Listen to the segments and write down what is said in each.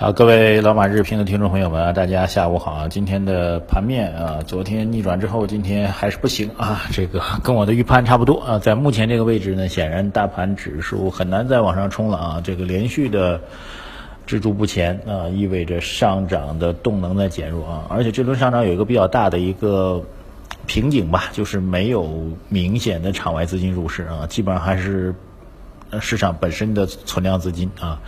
好，各位老马日评的听众朋友们啊，大家下午好啊！今天的盘面啊，昨天逆转之后，今天还是不行啊，这个 跟我的预判差不多啊。在目前这个位置呢，显然大盘指数很难再往上冲了啊，这个连续的止住不前啊，意味着上涨的动能在减弱啊。而且这轮上涨有一个比较大的一个瓶颈吧，就是没有明显的场外资金入市啊，基本上还是市场本身的存量资金啊。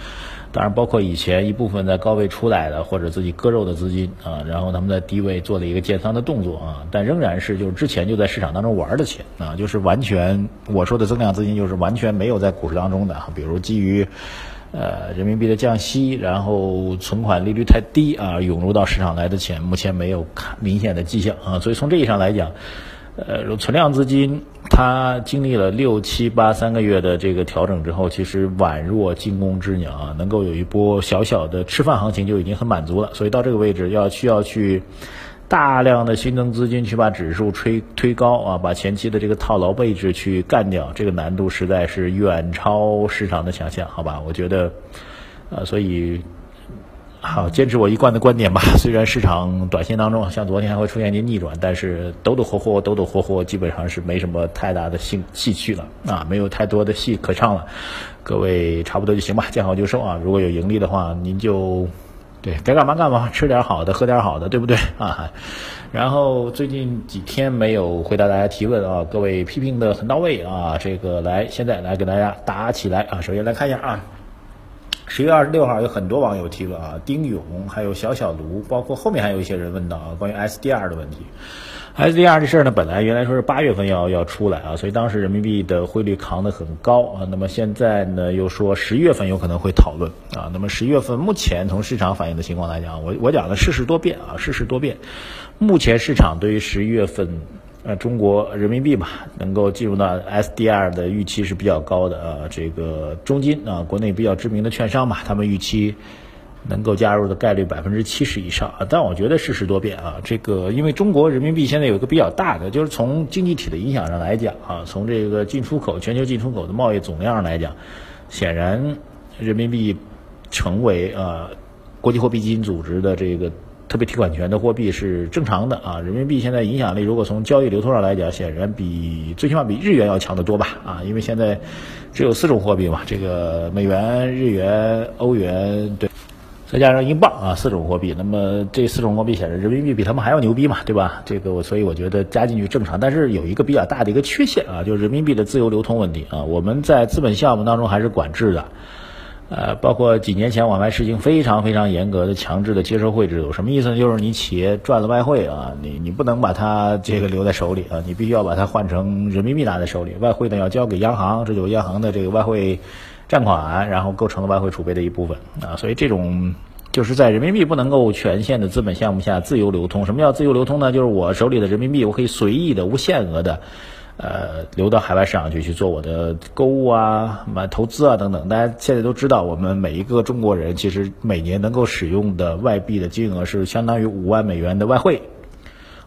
当然，包括以前一部分在高位出来的或者自己割肉的资金啊，然后他们在低位做了一个建仓的动作啊，但仍然是就是之前就在市场当中玩的钱啊，就是完全我说的增量资金就是完全没有在股市当中的，比如基于呃人民币的降息，然后存款利率太低啊，涌入到市场来的钱，目前没有看明显的迹象啊，所以从这意义上来讲。呃，存量资金它经历了六七八三个月的这个调整之后，其实宛若惊弓之鸟啊，能够有一波小小的吃饭行情就已经很满足了。所以到这个位置要需要去大量的新增资金去把指数推推高啊，把前期的这个套牢位置去干掉，这个难度实在是远超市场的想象，好吧？我觉得，呃，所以。好，坚持我一贯的观点吧。虽然市场短线当中像昨天还会出现一些逆转，但是抖抖活活，抖抖活活，基本上是没什么太大的兴戏趣了啊，没有太多的戏可唱了。各位差不多就行吧，见好就收啊。如果有盈利的话，您就对该干嘛干嘛，吃点好的，喝点好的，对不对啊？然后最近几天没有回答大家提问啊，各位批评的很到位啊，这个来现在来给大家答起来啊。首先来看一下啊。十月二十六号有很多网友提问啊，丁勇还有小小卢，包括后面还有一些人问到啊，关于 SDR 的问题。SDR 这事儿呢，本来原来说是八月份要要出来啊，所以当时人民币的汇率扛得很高啊。那么现在呢，又说十月份有可能会讨论啊。那么十月份目前从市场反映的情况来讲，我我讲的世事多变啊，世事多变。目前市场对于十一月份。呃，中国人民币吧，能够进入到 SDR 的预期是比较高的啊。这个中金啊，国内比较知名的券商嘛，他们预期能够加入的概率百分之七十以上啊。但我觉得世事多变啊，这个因为中国人民币现在有一个比较大的，就是从经济体的影响上来讲啊，从这个进出口、全球进出口的贸易总量上来讲，显然人民币成为呃国际货币基金组织的这个。特别提款权的货币是正常的啊，人民币现在影响力如果从交易流通上来讲，显然比最起码比日元要强得多吧啊，因为现在只有四种货币嘛，这个美元、日元、欧元，对，再加上英镑啊，四种货币。那么这四种货币显然人民币比他们还要牛逼嘛，对吧？这个我所以我觉得加进去正常，但是有一个比较大的一个缺陷啊，就是人民币的自由流通问题啊，我们在资本项目当中还是管制的。呃，包括几年前我们还实行非常非常严格的强制的接收汇制度，什么意思呢？就是你企业赚了外汇啊，你你不能把它这个留在手里啊，你必须要把它换成人民币拿在手里，外汇呢要交给央行，这就是央行的这个外汇占款，然后构成了外汇储备的一部分啊，所以这种就是在人民币不能够权限的资本项目下自由流通。什么叫自由流通呢？就是我手里的人民币我可以随意的、无限额的。呃，流到海外市场去去做我的购物啊、买投资啊等等。大家现在都知道，我们每一个中国人其实每年能够使用的外币的金额是相当于五万美元的外汇，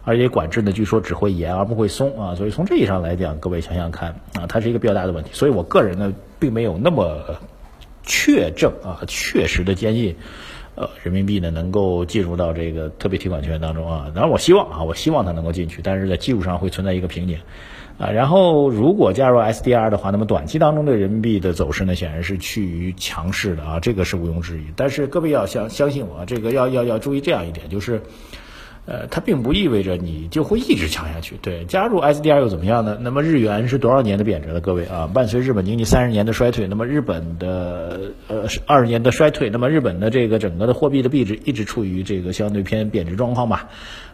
而且管制呢，据说只会严而不会松啊。所以从这意义上来讲，各位想想看啊，它是一个比较大的问题。所以我个人呢，并没有那么确证啊、确实的坚信，呃，人民币呢能够进入到这个特别提款权当中啊。当然，我希望啊，我希望它能够进去，但是在技术上会存在一个瓶颈。啊，然后如果加入 SDR 的话，那么短期当中的人民币的走势呢，显然是趋于强势的啊，这个是毋庸置疑。但是各位要相相信我，这个要要要注意这样一点，就是，呃，它并不意味着你就会一直强下去。对，加入 SDR 又怎么样呢？那么日元是多少年的贬值了？各位啊，伴随日本经济三十年的衰退，那么日本的呃二十年的衰退，那么日本的这个整个的货币的币值一直处于这个相对偏贬值状况吧。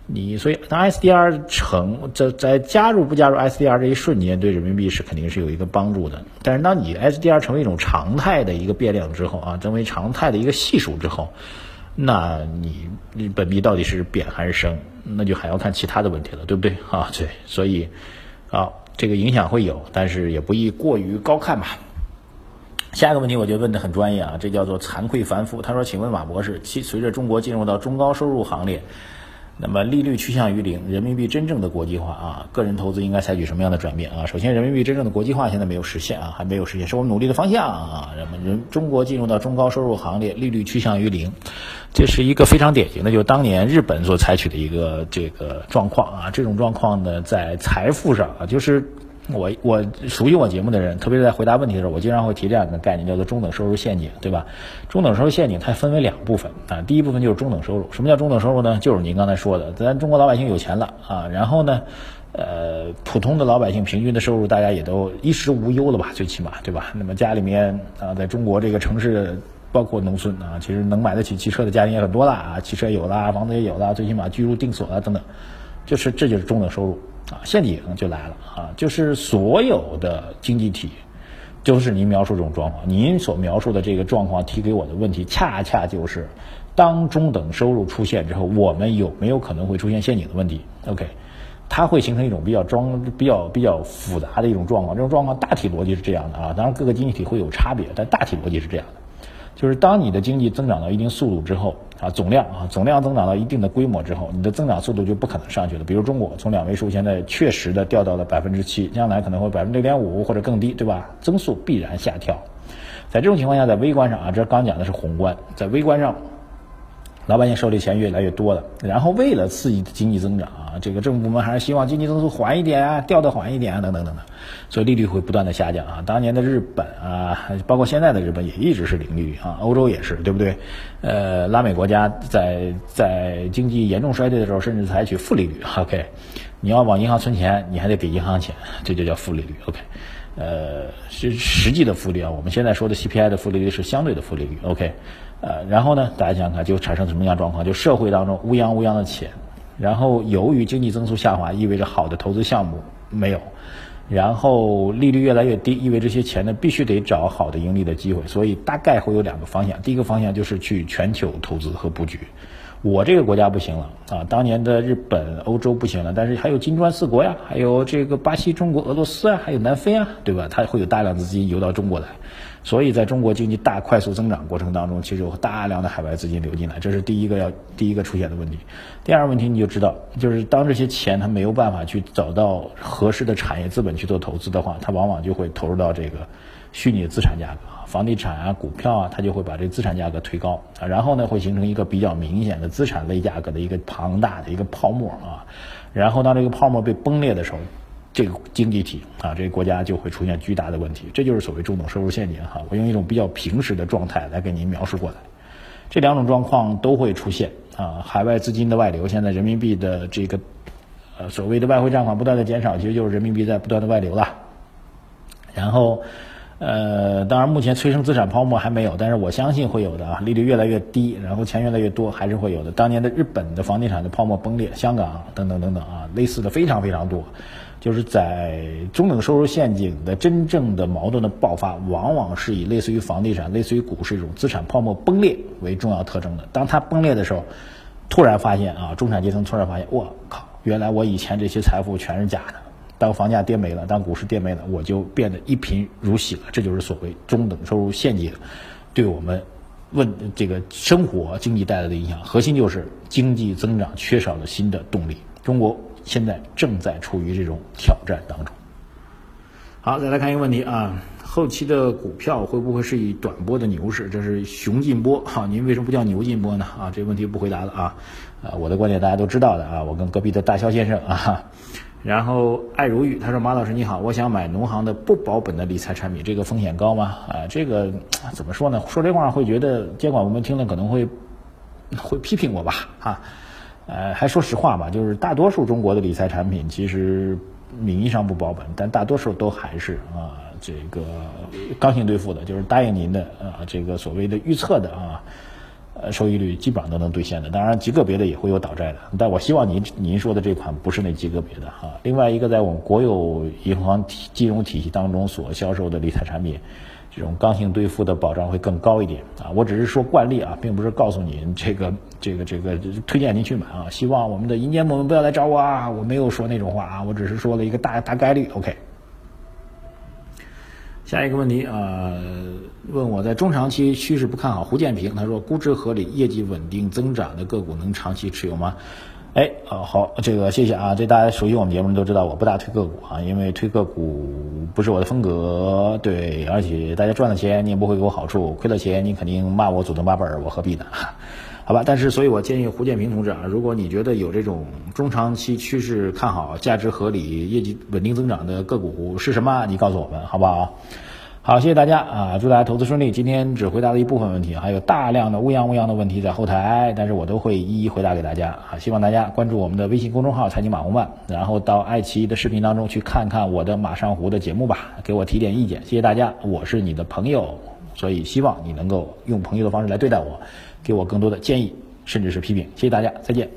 你所以当 SDR 成在在加入不加入 SDR 这一瞬间，对人民币是肯定是有一个帮助的。但是当你 SDR 成为一种常态的一个变量之后啊，成为常态的一个系数之后，那你本币到底是贬还是升，那就还要看其他的问题了，对不对啊？对，所以啊，这个影响会有，但是也不宜过于高看吧。下一个问题我觉得问的很专业啊，这叫做惭愧凡夫。他说：“请问马博士，其随着中国进入到中高收入行列，那么利率趋向于零，人民币真正的国际化啊，个人投资应该采取什么样的转变啊？首先，人民币真正的国际化现在没有实现啊，还没有实现，是我们努力的方向啊。人们人中国进入到中高收入行列，利率趋向于零，这是一个非常典型的，就是当年日本所采取的一个这个状况啊。这种状况呢，在财富上啊，就是。我我熟悉我节目的人，特别是在回答问题的时候，我经常会提这样的概念，叫做中等收入陷阱，对吧？中等收入陷阱它分为两部分啊，第一部分就是中等收入。什么叫中等收入呢？就是您刚才说的，咱中国老百姓有钱了啊，然后呢，呃，普通的老百姓平均的收入大家也都衣食无忧了吧，最起码，对吧？那么家里面啊，在中国这个城市，包括农村啊，其实能买得起汽车的家庭也很多了啊，汽车有了，房子也有了，最起码居住定所了等等，就是这就是中等收入。啊，陷阱就来了啊！就是所有的经济体，就是您描述这种状况。您所描述的这个状况提给我的问题，恰恰就是当中等收入出现之后，我们有没有可能会出现陷阱的问题？OK，它会形成一种比较装、比较比较复杂的一种状况。这种状况大体逻辑是这样的啊，当然各个经济体会有差别，但大体逻辑是这样的。就是当你的经济增长到一定速度之后，啊，总量啊，总量增长到一定的规模之后，你的增长速度就不可能上去了。比如中国从两位数现在确实的掉到了百分之七，将来可能会百分之六点五或者更低，对吧？增速必然下调。在这种情况下，在微观上啊，这刚讲的是宏观，在微观上。老百姓手里钱越来越多了，然后为了刺激经济增长啊，这个政府部门还是希望经济增速缓一点啊，调的缓一点啊，等等等等，所以利率会不断的下降啊。当年的日本啊，包括现在的日本也一直是零利率啊，欧洲也是，对不对？呃，拉美国家在在经济严重衰退的时候，甚至采取负利率。OK，你要往银行存钱，你还得给银行钱，这就叫负利率。OK，呃，是实际的负利率啊。我们现在说的 CPI 的负利率是相对的负利率。OK。呃，然后呢，大家想想看，就产生什么样状况？就社会当中乌泱乌泱的钱，然后由于经济增速下滑，意味着好的投资项目没有，然后利率越来越低，意味这些钱呢必须得找好的盈利的机会，所以大概会有两个方向。第一个方向就是去全球投资和布局。我这个国家不行了啊，当年的日本、欧洲不行了，但是还有金砖四国呀，还有这个巴西、中国、俄罗斯啊，还有南非啊，对吧？它会有大量的资金游到中国来，所以在中国经济大快速增长过程当中，其实有大量的海外资金流进来，这是第一个要第一个出现的问题。第二个问题你就知道，就是当这些钱它没有办法去找到合适的产业资本去做投资的话，它往往就会投入到这个虚拟资产价格。房地产啊，股票啊，它就会把这资产价格推高啊，然后呢，会形成一个比较明显的资产类价格的一个庞大的一个泡沫啊，然后当这个泡沫被崩裂的时候，这个经济体啊，这个国家就会出现巨大的问题，这就是所谓中等收入陷阱哈。我用一种比较平实的状态来给您描述过来，这两种状况都会出现啊，海外资金的外流，现在人民币的这个呃所谓的外汇占款不断的减少，其实就是人民币在不断的外流了，然后。呃，当然，目前催生资产泡沫还没有，但是我相信会有的啊。利率越来越低，然后钱越来越多，还是会有的。当年的日本的房地产的泡沫崩裂，香港等等等等啊，类似的非常非常多。就是在中等收入陷阱的真正的矛盾的爆发，往往是以类似于房地产、类似于股市这种资产泡沫崩裂为重要特征的。当它崩裂的时候，突然发现啊，中产阶层突然发现，我靠，原来我以前这些财富全是假的。当房价跌没了，当股市跌没了，我就变得一贫如洗了。这就是所谓中等收入陷阱，对我们问这个生活经济带来的影响。核心就是经济增长缺少了新的动力。中国现在正在处于这种挑战当中。好，再来看一个问题啊，后期的股票会不会是以短波的牛市？这是熊进波哈，您为什么不叫牛进波呢？啊，这问题不回答了啊。啊，我的观点大家都知道的啊，我跟隔壁的大肖先生啊。然后爱如玉他说马老师你好，我想买农行的不保本的理财产品，这个风险高吗？啊，这个 怎么说呢？说这话会觉得监管部门听了可能会 会批评我吧？哈，呃，还说实话吧，就是大多数中国的理财产品其实名义上不保本，但大多数都还是啊这个刚性兑付的，就是答应您的啊这个所谓的预测的啊。呃，收益率基本上都能兑现的，当然极个别的也会有倒债的，但我希望您您说的这款不是那极个别的哈。另外一个，在我们国有银行体金融体系当中所销售的理财产品，这种刚性兑付的保障会更高一点啊。我只是说惯例啊，并不是告诉您这个这个这个推荐您去买啊。希望我们的银监部门不要来找我啊，我没有说那种话啊，我只是说了一个大大概率。OK。下一个问题啊，问我在中长期趋势不看好胡建平，他说估值合理、业绩稳定增长的个股能长期持有吗？哎，啊好，这个谢谢啊，这大家熟悉我们节目都知道，我不大推个股啊，因为推个股不是我的风格，对，而且大家赚了钱你也不会给我好处，亏了钱你肯定骂我祖宗八辈儿，我何必呢？好吧，但是所以我建议胡建平同志啊，如果你觉得有这种中长期趋势看好、价值合理、业绩稳定增长的个股是什么？你告诉我们好不好？好，谢谢大家啊！祝大家投资顺利。今天只回答了一部分问题，还有大量的乌泱乌泱的问题在后台，但是我都会一一回答给大家啊！希望大家关注我们的微信公众号“财经马红漫”，然后到爱奇艺的视频当中去看看我的马上湖的节目吧，给我提点意见。谢谢大家，我是你的朋友，所以希望你能够用朋友的方式来对待我，给我更多的建议，甚至是批评。谢谢大家，再见。